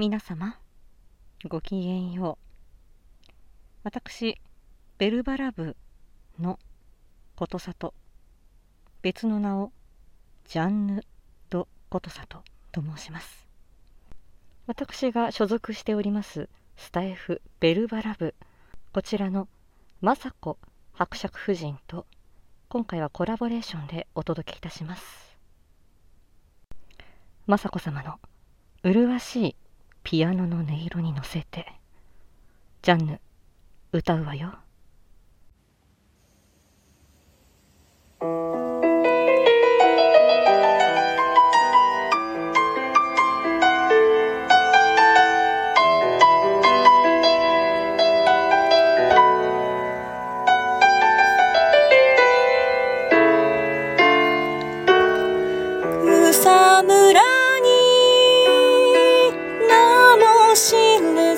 皆様ごきげんよう。私ベルバラ部のことさと別の名をジャンヌ・ド・ことさとと申します。私が所属しておりますスタエフベルバラ部こちらの雅子伯爵夫人と今回はコラボレーションでお届けいたします。雅子様の麗しいピアノの音色に乗せて。ジャンヌ歌うわよ。名も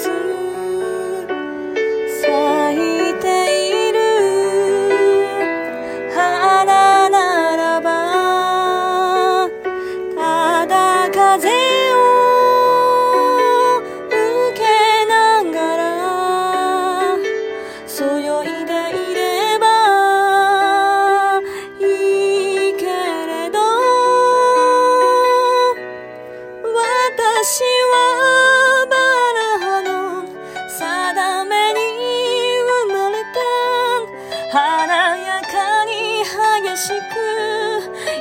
しく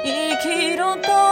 生きろと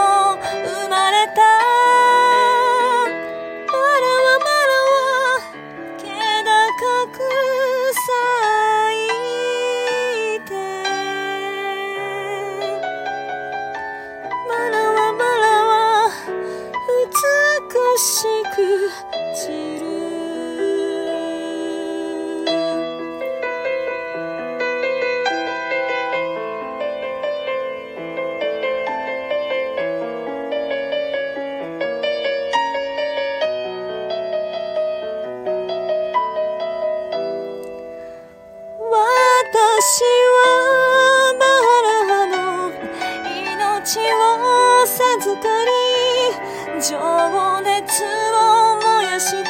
命を授かり情熱を燃やして